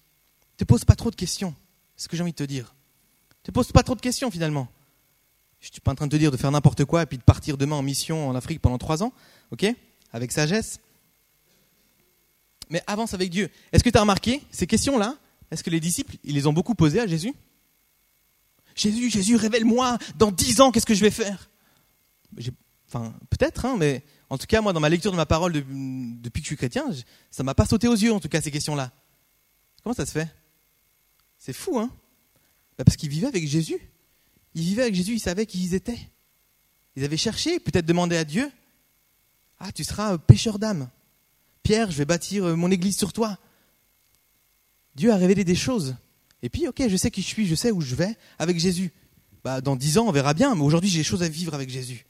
Ne te pose pas trop de questions. C'est ce que j'ai envie de te dire. Ne te pose pas trop de questions finalement. Je ne suis pas en train de te dire de faire n'importe quoi et puis de partir demain en mission en Afrique pendant trois ans, ok? Avec sagesse. Mais avance avec Dieu. Est-ce que tu as remarqué ces questions-là? Est-ce que les disciples, ils les ont beaucoup posées à Jésus? Jésus, Jésus, révèle-moi, dans dix ans, qu'est-ce que je vais faire? Enfin, peut-être, hein, mais en tout cas, moi, dans ma lecture de ma parole depuis que je suis chrétien, ça m'a pas sauté aux yeux, en tout cas, ces questions-là. Comment ça se fait? C'est fou, hein? Bah, Parce qu'ils vivaient avec Jésus. Ils vivaient avec Jésus, ils savaient qui ils étaient. Ils avaient cherché, peut-être demandé à Dieu Ah, tu seras pêcheur d'âme. Pierre, je vais bâtir euh, mon église sur toi. Dieu a révélé des choses. Et puis, ok, je sais qui je suis, je sais où je vais avec Jésus. Bah, dans dix ans, on verra bien, mais aujourd'hui, j'ai des choses à vivre avec Jésus.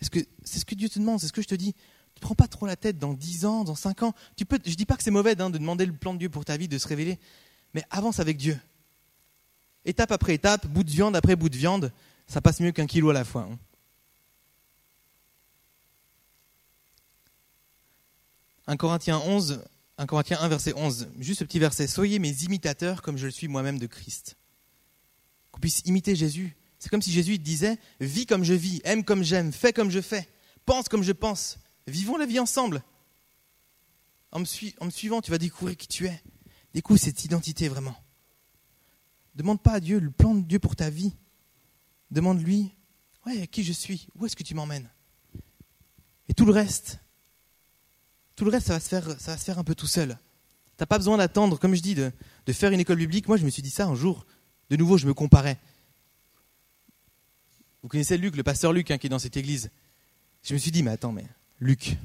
Est-ce que c'est ce que Dieu te demande C'est ce que je te dis. Ne prends pas trop la tête dans 10 ans, dans 5 ans. Tu peux, je ne dis pas que c'est mauvais hein, de demander le plan de Dieu pour ta vie, de se révéler, mais avance avec Dieu. Étape après étape, bout de viande après bout de viande, ça passe mieux qu'un kilo à la fois. 1 hein. Corinthiens 11, 1 Corinthiens 1 verset 11, juste ce petit verset. Soyez mes imitateurs comme je le suis moi-même de Christ. Qu'on puisse imiter Jésus, c'est comme si Jésus disait, vis comme je vis, aime comme j'aime, fais comme je fais, pense comme je pense. Vivons la vie ensemble. En me, suivant, tu vas découvrir qui tu es. Découvre cette identité vraiment. Demande pas à Dieu le plan de Dieu pour ta vie. Demande-lui, ouais, qui je suis, où est-ce que tu m'emmènes? Et tout le reste, tout le reste, ça va se faire, ça va se faire un peu tout seul. T'as pas besoin d'attendre, comme je dis, de, de faire une école biblique. Moi, je me suis dit ça un jour. De nouveau, je me comparais. Vous connaissez Luc, le pasteur Luc, hein, qui est dans cette église. Je me suis dit, mais attends, mais Luc,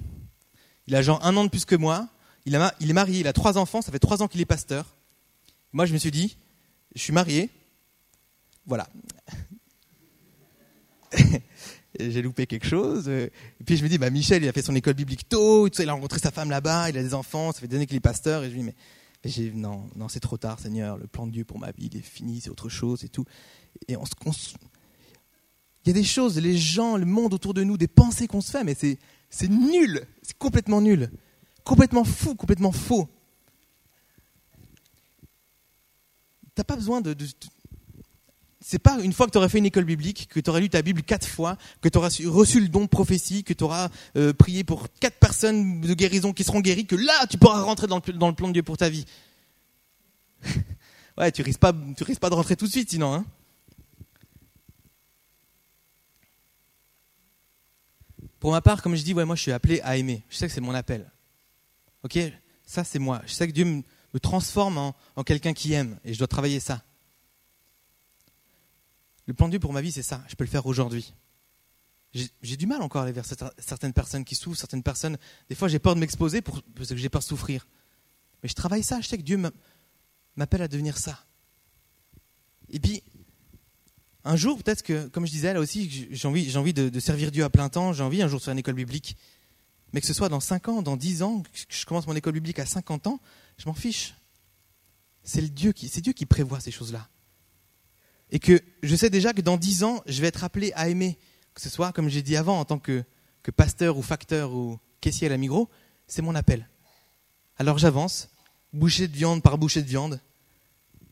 il a genre un an de plus que moi, il, est marié, il a trois enfants, ça fait trois ans qu'il est pasteur. Moi, je me suis dit, je suis marié, voilà. J'ai loupé quelque chose. Et puis je me dis, bah, Michel, il a fait son école biblique tôt, il a rencontré sa femme là-bas, il a des enfants, ça fait des années qu'il est pasteur. Et je lui dis, mais, non, non, c'est trop tard, Seigneur, le plan de Dieu pour ma vie, il est fini, c'est autre chose et tout. Et on se, il y a des choses, les gens, le monde autour de nous, des pensées qu'on se fait, mais c'est, nul, c'est complètement nul, complètement fou, complètement faux. T'as pas besoin de, c'est pas une fois que tu auras fait une école biblique, que tu auras lu ta Bible quatre fois, que tu auras reçu le don de prophétie, que tu auras euh, prié pour quatre personnes de guérison qui seront guéries, que là, tu pourras rentrer dans le, dans le plan de Dieu pour ta vie. ouais, tu risques pas, tu risques pas de rentrer tout de suite, sinon. Hein Pour ma part, comme je dis, moi je suis appelé à aimer. Je sais que c'est mon appel. Ok? Ça, c'est moi. Je sais que Dieu me, transforme en, quelqu'un qui aime et je dois travailler ça. Le plan de Dieu pour ma vie, c'est ça. Je peux le faire aujourd'hui. J'ai du mal encore à aller vers certaines personnes qui souffrent, certaines personnes. Des fois, j'ai peur de m'exposer parce que j'ai peur de souffrir. Mais je travaille ça. Je sais que Dieu m'appelle à devenir ça. Et puis, un jour, peut-être que, comme je disais là aussi, j'ai envie, j'ai envie de, servir Dieu à plein temps, j'ai envie un jour de faire une école biblique. Mais que ce soit dans 5 ans, dans 10 ans, que je commence mon école biblique à 50 ans, je m'en fiche. C'est Dieu qui, Dieu qui prévoit ces choses-là. Et que je sais déjà que dans 10 ans, je vais être appelé à aimer. Que ce soit, comme j'ai dit avant, en tant que, que pasteur ou facteur ou caissier à la Migros, c'est mon appel. Alors j'avance, bouchée de viande par bouchée de viande,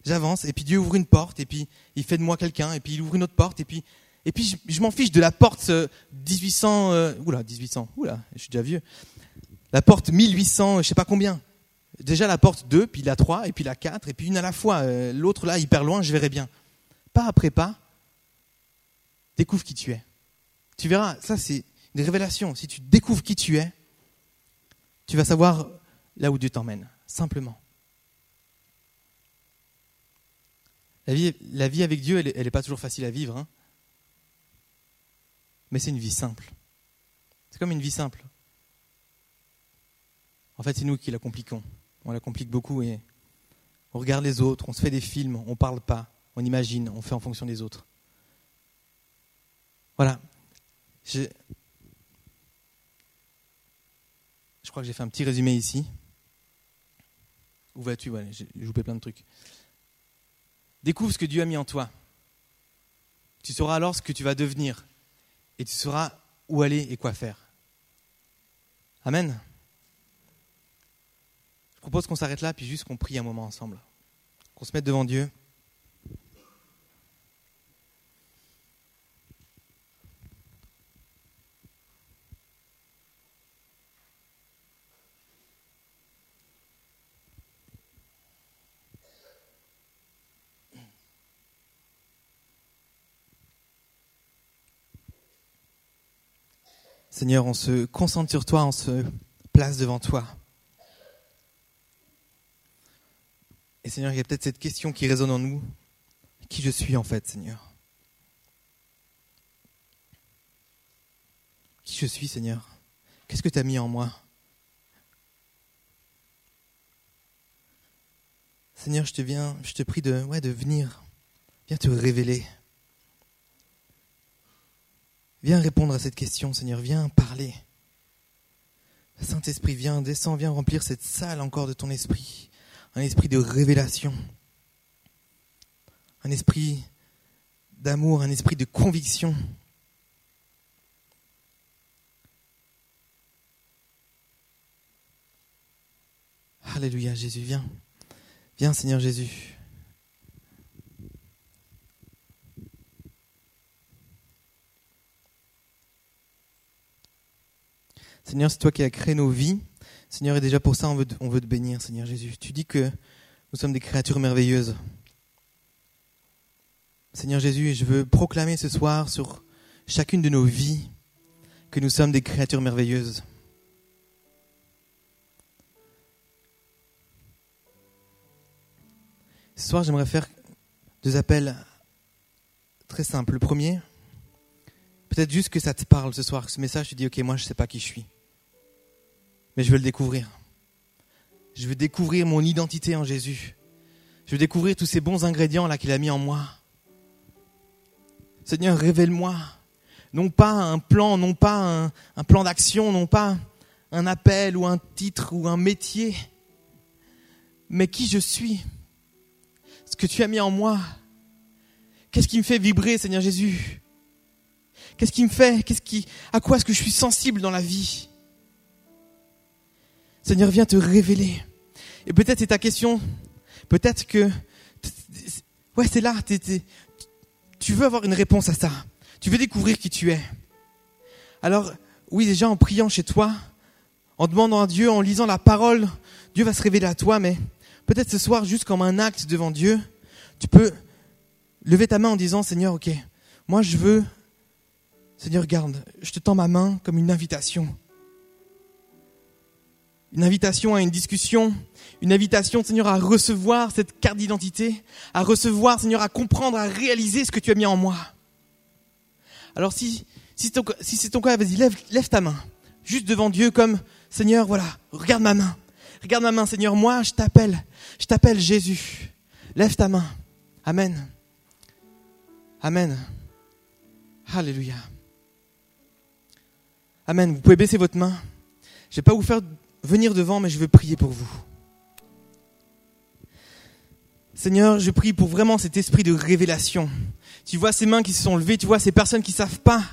j'avance, et puis Dieu ouvre une porte, et puis il fait de moi quelqu'un, et puis il ouvre une autre porte, et puis, et puis je, m'en fiche de la porte 1800, euh, oula, 1800, oula, je suis déjà vieux, la porte 1800, je sais pas combien. Déjà la porte 2, puis la 3, et puis la 4, et puis une à la fois. Euh, l'autre là, hyper loin, je verrai bien. Pas après pas, découvre qui tu es. Tu verras, ça c'est une révélation. Si tu découvres qui tu es, tu vas savoir là où Dieu t'emmène, simplement. La vie, avec Dieu, elle n'est pas toujours facile à vivre. Hein. Mais c'est une vie simple. C'est comme une vie simple. En fait, c'est nous qui la compliquons. On la complique beaucoup et on regarde les autres, on se fait des films, on ne parle pas, on imagine, on fait en fonction des autres. Voilà. Je, crois que j'ai fait un petit résumé ici. Où vas-tu? J'ai loupé plein de trucs. Découvre ce que Dieu a mis en toi. Tu sauras alors ce que tu vas devenir et tu sauras où aller et quoi faire. Amen. Je propose qu'on s'arrête là puis juste qu'on prie un moment ensemble. Qu'on se mette devant Dieu. Seigneur, on se concentre sur toi, on se place devant toi. Et Seigneur, il y a peut-être cette question qui résonne en nous. Qui je suis en fait, Seigneur? Qui je suis, Seigneur? Qu'est-ce que tu as mis en moi? Seigneur, je te viens, je te prie de, ouais, de venir. Viens te révéler. Viens répondre à cette question, Seigneur, viens parler. Saint-Esprit, viens, descends, viens remplir cette salle encore de ton esprit. Un esprit de révélation. Un esprit d'amour, un esprit de conviction. Alléluia, Jésus, viens. Viens, Seigneur Jésus. Seigneur, c'est toi qui as créé nos vies. Seigneur, et déjà pour ça, on veut, on veut te bénir, Seigneur Jésus. Tu dis que nous sommes des créatures merveilleuses. Seigneur Jésus, je veux proclamer ce soir sur chacune de nos vies que nous sommes des créatures merveilleuses. Ce soir, j'aimerais faire deux appels très simples. Le premier, peut-être juste que ça te parle ce soir, ce message, tu dis, ok, moi je ne sais pas qui je suis, mais je veux le découvrir. Je veux découvrir mon identité en Jésus. Je veux découvrir tous ces bons ingrédients là qu'il a mis en moi. Seigneur, révèle-moi. Non pas un plan, non pas un, plan d'action, non pas un appel ou un titre ou un métier, mais qui je suis? Ce que tu as mis en moi. Qu'est-ce qui me fait vibrer, Seigneur Jésus? Qu'est-ce qui me fait Qu'est-ce qui à quoi est-ce que je suis sensible dans la vie? Seigneur, viens te révéler. Et peut-être c'est ta question. Peut-être que ouais, c'est là, tu veux avoir une réponse à ça. Tu veux découvrir qui tu es. Alors, oui, déjà en priant chez toi, en demandant à Dieu, en lisant la parole, Dieu va se révéler à toi, mais peut-être ce soir, juste comme un acte devant Dieu, tu peux lever ta main en disant, Seigneur, ok, moi je veux, Seigneur, garde, je te tends ma main comme une invitation. Une invitation à une discussion, une invitation, Seigneur, à recevoir cette carte d'identité, à recevoir, Seigneur, à comprendre, à réaliser ce que tu as mis en moi. Alors si, si c'est ton, cas, vas-y, lève, lève ta main. Juste devant Dieu comme, Seigneur, voilà, regarde ma main. Regarde ma main, Seigneur, moi, je t'appelle. Je t'appelle Jésus. Lève ta main. Amen. Amen. Alléluia. Amen. Vous pouvez baisser votre main. Je ne vais pas vous faire venir devant, mais je veux prier pour vous. Seigneur, je prie pour vraiment cet esprit de révélation. Tu vois ces mains qui se sont levées, tu vois ces personnes qui savent pas.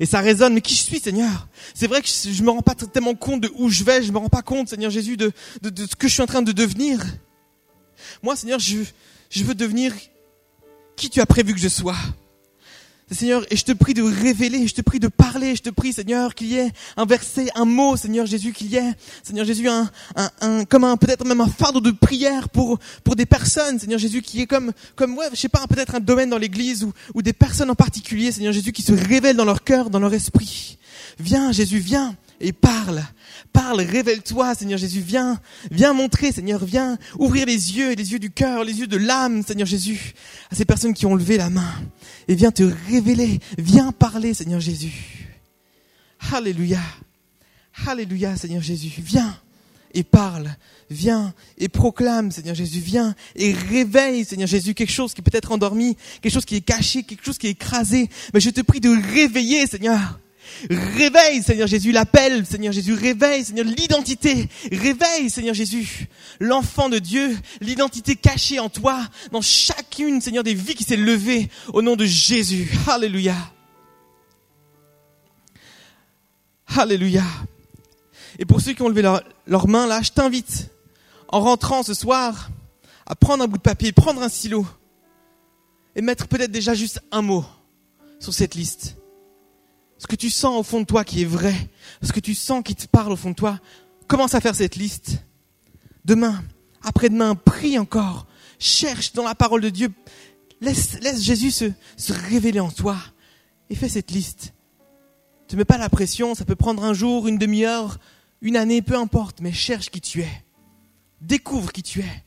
Et ça résonne, mais qui je suis, Seigneur? C'est vrai que je me rends pas tellement compte de où je vais, je me rends pas compte, Seigneur Jésus, de, de, ce que je suis en train de devenir. Moi, Seigneur, je, je veux devenir qui tu as prévu que je sois. Seigneur, et je te prie de révéler, je te prie de parler, je te prie, Seigneur, qu'il y ait un verset, un mot, Seigneur Jésus, qu'il y ait, Seigneur Jésus, un, un, un comme un, peut-être même un fardeau de prière pour, pour des personnes, Seigneur Jésus, qui est comme, comme, ouais, je sais pas, peut-être un domaine dans l'église ou, ou des personnes en particulier, Seigneur Jésus, qui se révèlent dans leur cœur, dans leur esprit. Viens, Jésus, viens et parle. Parle, révèle-toi, Seigneur Jésus. Viens, viens montrer, Seigneur. Viens ouvrir les yeux, les yeux du cœur, les yeux de l'âme, Seigneur Jésus, à ces personnes qui ont levé la main. Et viens te révéler. Viens parler, Seigneur Jésus. Alléluia. Alléluia, Seigneur Jésus. Viens et parle. Viens et proclame, Seigneur Jésus. Viens et réveille, Seigneur Jésus, quelque chose qui peut être endormi, quelque chose qui est caché, quelque chose qui est écrasé. Mais je te prie de réveiller, Seigneur. Réveille, Seigneur Jésus, l'appel, Seigneur Jésus, réveille, Seigneur, l'identité. Réveille, Seigneur Jésus, l'enfant de Dieu, l'identité cachée en toi, dans chacune, Seigneur, des vies qui s'est levée au nom de Jésus. Alléluia. Alléluia. Et pour ceux qui ont levé leurs mains là, je t'invite, en rentrant ce soir, à prendre un bout de papier, prendre un stylo, et mettre peut-être déjà juste un mot sur cette liste ce que tu sens au fond de toi qui est vrai, ce que tu sens qui te parle au fond de toi, commence à faire cette liste. Demain, après-demain, prie encore, cherche dans la parole de Dieu, laisse, laisse Jésus se, se révéler en toi et fais cette liste. Ne mets pas la pression, ça peut prendre un jour, une demi-heure, une année, peu importe, mais cherche qui tu es. Découvre qui tu es.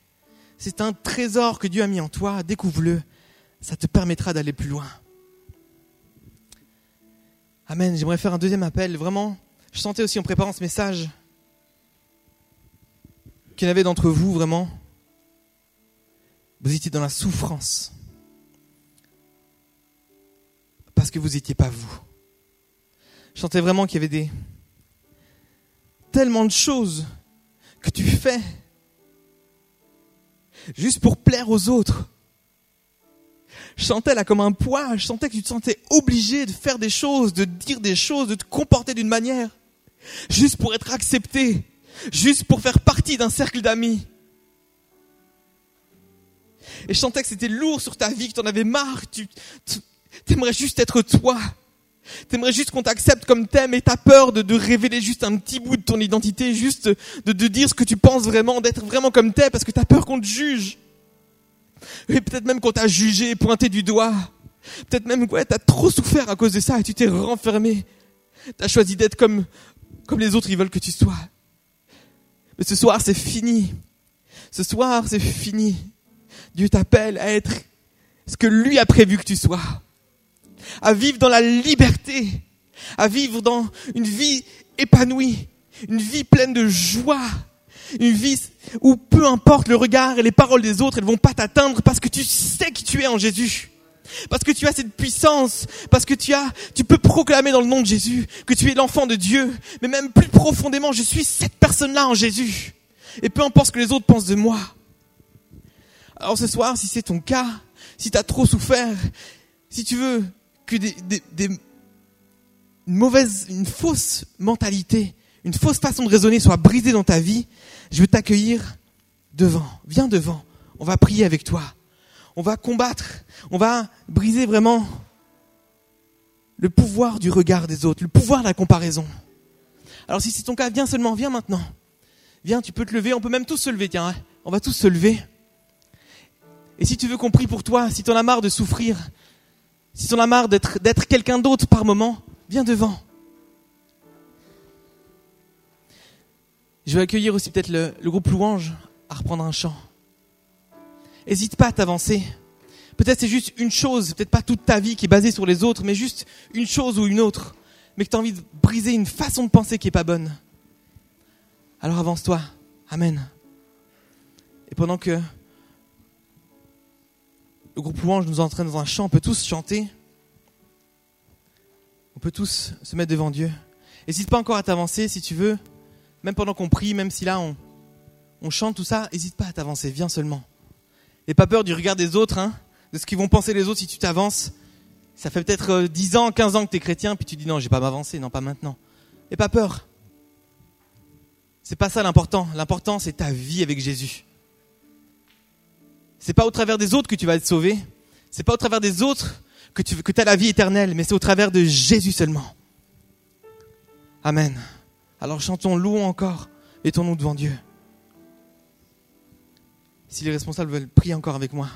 C'est un trésor que Dieu a mis en toi, découvre-le. Ça te permettra d'aller plus loin. Amen. J'aimerais faire un deuxième appel. Vraiment, je sentais aussi en préparant ce message qu'il y en avait d'entre vous, vraiment, vous étiez dans la souffrance. Parce que vous n'étiez pas vous. Je sentais vraiment qu'il y avait des tellement de choses que tu fais juste pour plaire aux autres je sentais là comme un poids, je sentais que tu te sentais obligé de faire des choses, de dire des choses, de te comporter d'une manière, juste pour être accepté, juste pour faire partie d'un cercle d'amis. Et je sentais que c'était lourd sur ta vie, que tu en avais marre, tu aimerais juste être toi. T'aimerais juste qu'on t'accepte comme t'aimes et t'as peur de, de, révéler juste un petit bout de ton identité, juste de, de dire ce que tu penses vraiment, d'être vraiment comme t'es parce que t'as peur qu'on te juge. Et peut-être même qu'on t'a jugé, pointé du doigt. Peut-être même, ouais, t'as trop souffert à cause de ça et tu t'es renfermé. T'as choisi d'être comme, comme les autres, ils veulent que tu sois. Mais ce soir, c'est fini. Ce soir, c'est fini. Dieu t'appelle à être ce que lui a prévu que tu sois. À vivre dans la liberté. À vivre dans une vie épanouie. Une vie pleine de joie. Une vie où peu importe le regard et les paroles des autres, elles vont pas t'atteindre parce que tu sais qui tu es en Jésus. Parce que tu as cette puissance, parce que tu as, tu peux proclamer dans le nom de Jésus que tu es l'enfant de Dieu, mais même plus profondément, je suis cette personne-là en Jésus. Et peu importe ce que les autres pensent de moi. Alors ce soir, si c'est ton cas, si tu as trop souffert, si tu veux que des, des, des une mauvaise, une fausse mentalité, une fausse façon de raisonner soit brisée dans ta vie, je veux t'accueillir devant. Viens devant. On va prier avec toi. On va combattre. On va briser vraiment le pouvoir du regard des autres, le pouvoir de la comparaison. Alors si c'est ton cas, viens seulement, viens maintenant. Viens, tu peux te lever, on peut même tous se lever, tiens, hein. on va tous se lever. Et si tu veux qu'on prie pour toi, si tu en as marre de souffrir, si tu en as marre d'être quelqu'un d'autre par moment, viens devant. Je vais accueillir aussi peut-être le, groupe Louange à reprendre un chant. Hésite pas à t'avancer. Peut-être c'est juste une chose, peut-être pas toute ta vie qui est basée sur les autres, mais juste une chose ou une autre, mais que tu as envie de briser une façon de penser qui est pas bonne. Alors avance-toi. Amen. Et pendant que le groupe louange nous entraîne dans un chant, on peut tous chanter. On peut tous se mettre devant Dieu. N'hésite pas encore à t'avancer si tu veux. Même pendant qu'on prie, même si là on, on chante tout ça, n'hésite pas à t'avancer. Viens seulement. N'aie pas peur du regard des autres, hein, de ce qu'ils vont penser les autres si tu t'avances. Ça fait peut-être 10 ans, 15 ans que tu es chrétien, puis tu dis non, je vais pas m'avancer, non, pas maintenant. N'aie pas peur. C'est pas ça l'important. L'important, c'est ta vie avec Jésus. C'est pas au travers des autres que tu vas être sauvé. C'est pas au travers des autres que tu que as la vie éternelle, mais c'est au travers de Jésus seulement. Amen. Alors chantons, louons encore, mettons-nous devant Dieu. Si les responsables veulent prier encore avec moi.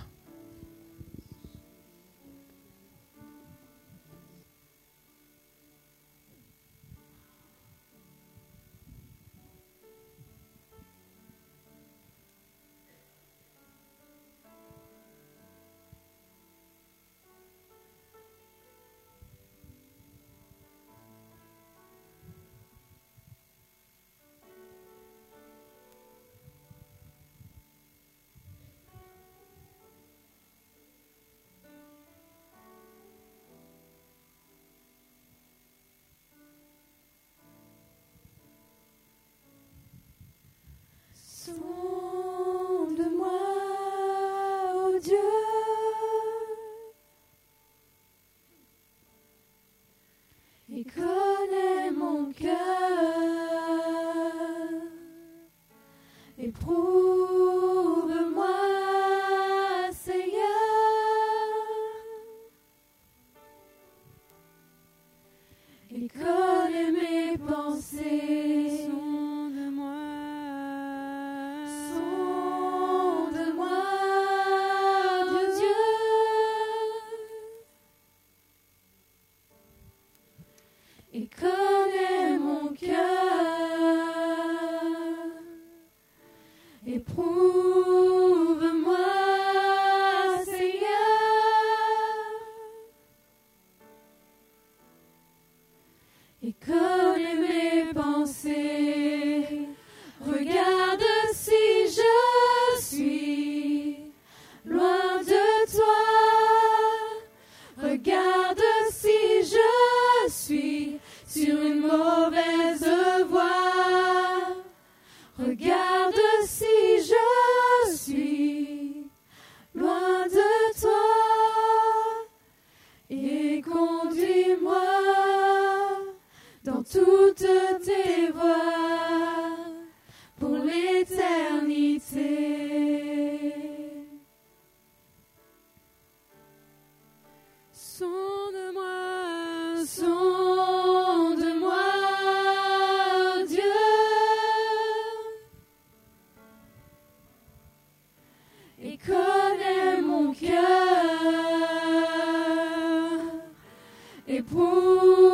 époux.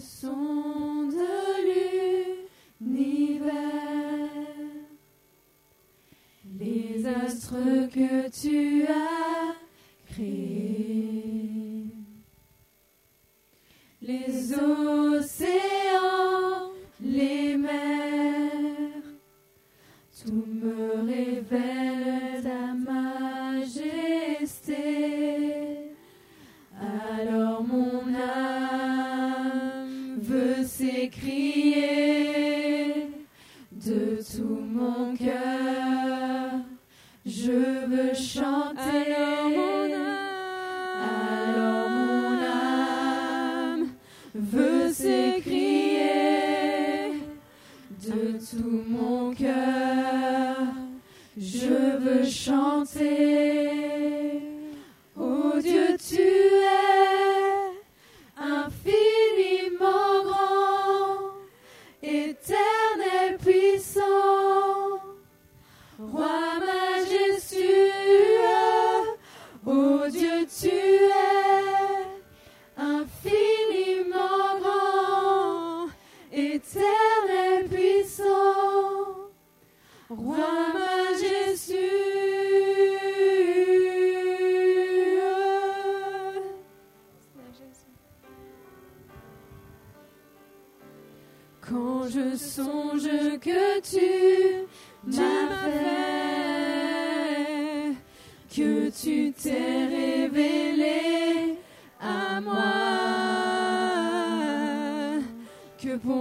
son de l'univers. Les astres que tu as créés, les océans, les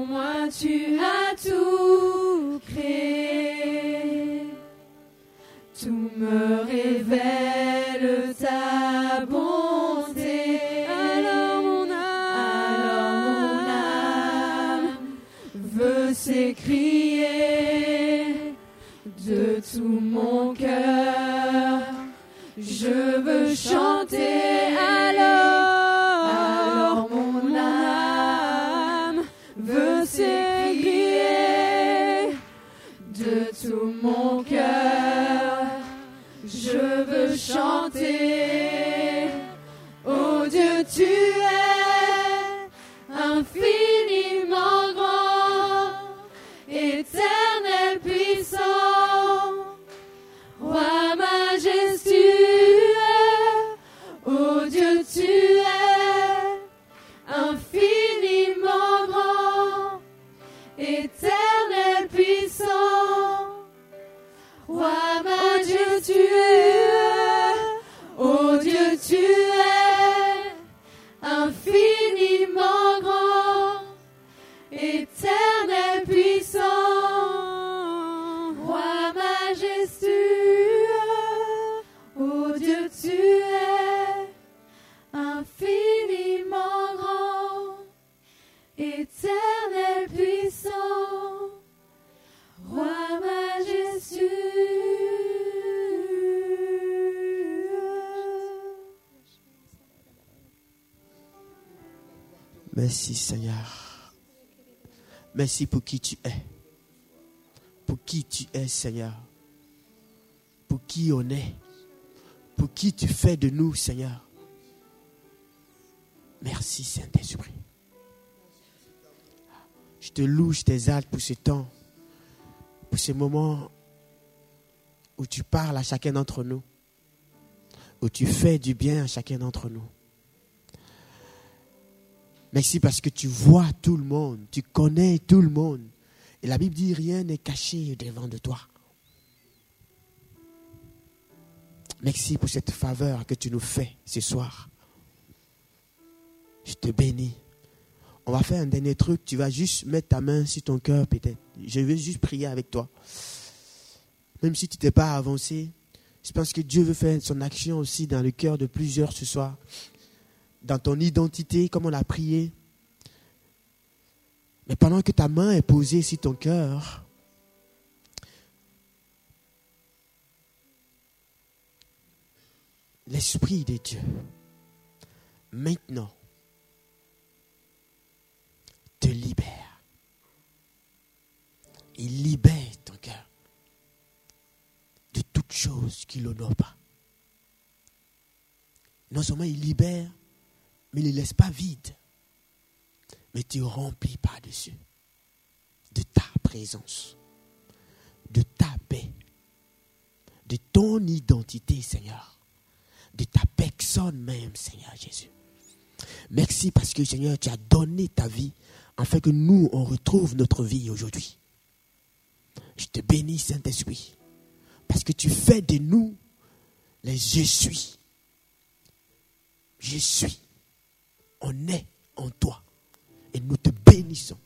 Moi, tu as tout créé. Tout me révèle ta bonté. Alors mon âme, alors mon âme veut s'écrier de tout mon cœur. Je veux chanter. Merci Seigneur. Merci pour qui tu es. Pour qui tu es Seigneur. Pour qui on est. Pour qui tu fais de nous Seigneur. Merci Saint-Esprit. Je te loue, je t'exalte pour ce temps. Pour ce moment où tu parles à chacun d'entre nous. Où tu fais du bien à chacun d'entre nous. Merci parce que tu vois tout le monde, tu connais tout le monde. Et la Bible dit rien n'est caché devant de toi. Merci pour cette faveur que tu nous fais ce soir. Je te bénis. On va faire un dernier truc. Tu vas juste mettre ta main sur ton cœur peut-être. Je vais juste prier avec toi. Même si tu t'es pas avancé, je pense que Dieu veut faire son action aussi dans le cœur de plusieurs ce soir dans ton identité, comme on a prié. Mais pendant que ta main est posée sur ton cœur, l'Esprit de Dieu, maintenant, te libère. Il libère ton cœur de toute chose qui l'honore pas. Non seulement il libère, mais ne laisse pas vide. Mais tu remplis par-dessus de ta présence, de ta paix, de ton identité, Seigneur, de ta personne même, Seigneur Jésus. Merci parce que, Seigneur, tu as donné ta vie afin que nous, on retrouve notre vie aujourd'hui. Je te bénis, Saint-Esprit, parce que tu fais de nous les je suis. Je suis on est en toi. Et nous te bénissons.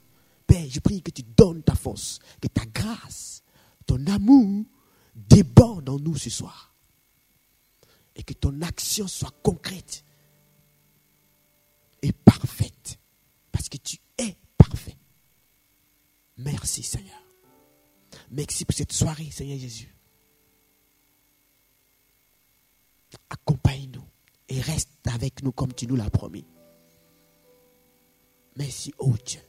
Père, je prie que tu donnes ta force, que ta grâce, ton amour déborde en nous ce soir. Et que ton action soit concrète et parfaite. Parce que tu es parfait. Merci Seigneur. Merci pour cette soirée, Seigneur Jésus. Accompagne-nous et reste avec nous comme tu nous l'as promis. Merci, oh Dieu.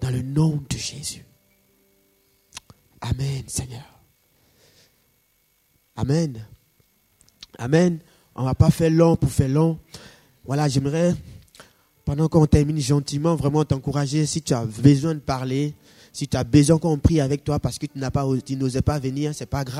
Dans le nom de Jésus. Amen, Seigneur. Amen. Amen. On ne va pas faire long pour faire long. Voilà, j'aimerais, pendant qu'on termine gentiment, vraiment t'encourager, si tu as besoin de parler, si tu as besoin qu'on prie avec toi parce que tu n'as pas, tu n'osais pas venir, c'est pas grave.